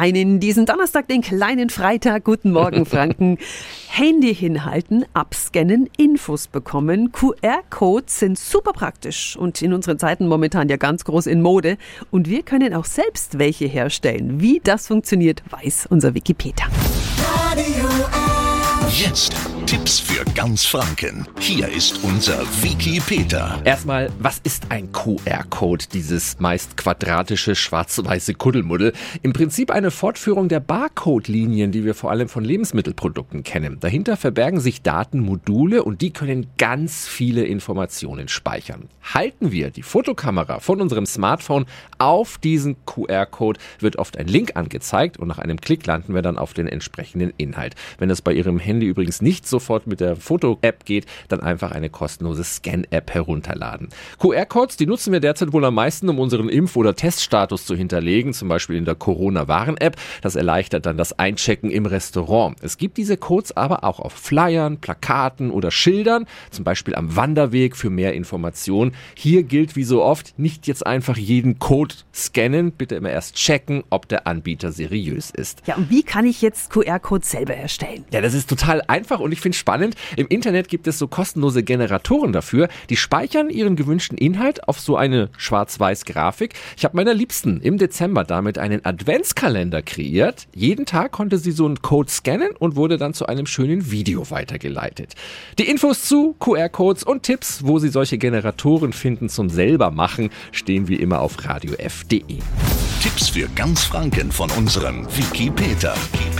rein in diesen Donnerstag, den kleinen Freitag. Guten Morgen, Franken. Handy hinhalten, abscannen, Infos bekommen. QR-Codes sind super praktisch und in unseren Zeiten momentan ja ganz groß in Mode. Und wir können auch selbst welche herstellen. Wie das funktioniert, weiß unser Wikipedia. Jetzt Tipps für ganz Franken. Hier ist unser Wiki Peter. Erstmal, was ist ein QR-Code, dieses meist quadratische schwarz-weiße Kuddelmuddel? Im Prinzip eine Fortführung der Barcode-Linien, die wir vor allem von Lebensmittelprodukten kennen. Dahinter verbergen sich Datenmodule und die können ganz viele Informationen speichern. Halten wir die Fotokamera von unserem Smartphone auf diesen QR-Code, wird oft ein Link angezeigt und nach einem Klick landen wir dann auf den entsprechenden Inhalt. Wenn das bei Ihrem Handy übrigens nicht sofort mit der Foto-App geht, dann einfach eine kostenlose Scan-App herunterladen. QR-Codes, die nutzen wir derzeit wohl am meisten, um unseren Impf- oder Teststatus zu hinterlegen, zum Beispiel in der Corona-Waren-App. Das erleichtert dann das Einchecken im Restaurant. Es gibt diese Codes aber auch auf Flyern, Plakaten oder Schildern, zum Beispiel am Wanderweg für mehr Informationen. Hier gilt wie so oft, nicht jetzt einfach jeden Code scannen, bitte immer erst checken, ob der Anbieter seriös ist. Ja, und wie kann ich jetzt QR-Codes selber erstellen? Ja, das ist total einfach und ich finde spannend. Im Internet gibt es so kostenlose Generatoren dafür, die speichern ihren gewünschten Inhalt auf so eine schwarz-weiß Grafik. Ich habe meiner Liebsten im Dezember damit einen Adventskalender kreiert. Jeden Tag konnte sie so einen Code scannen und wurde dann zu einem schönen Video weitergeleitet. Die Infos zu QR-Codes und Tipps, wo Sie solche Generatoren finden zum selber machen, stehen wie immer auf radiof.de. Tipps für ganz Franken von unserem Wiki Peter. Wiki Peter.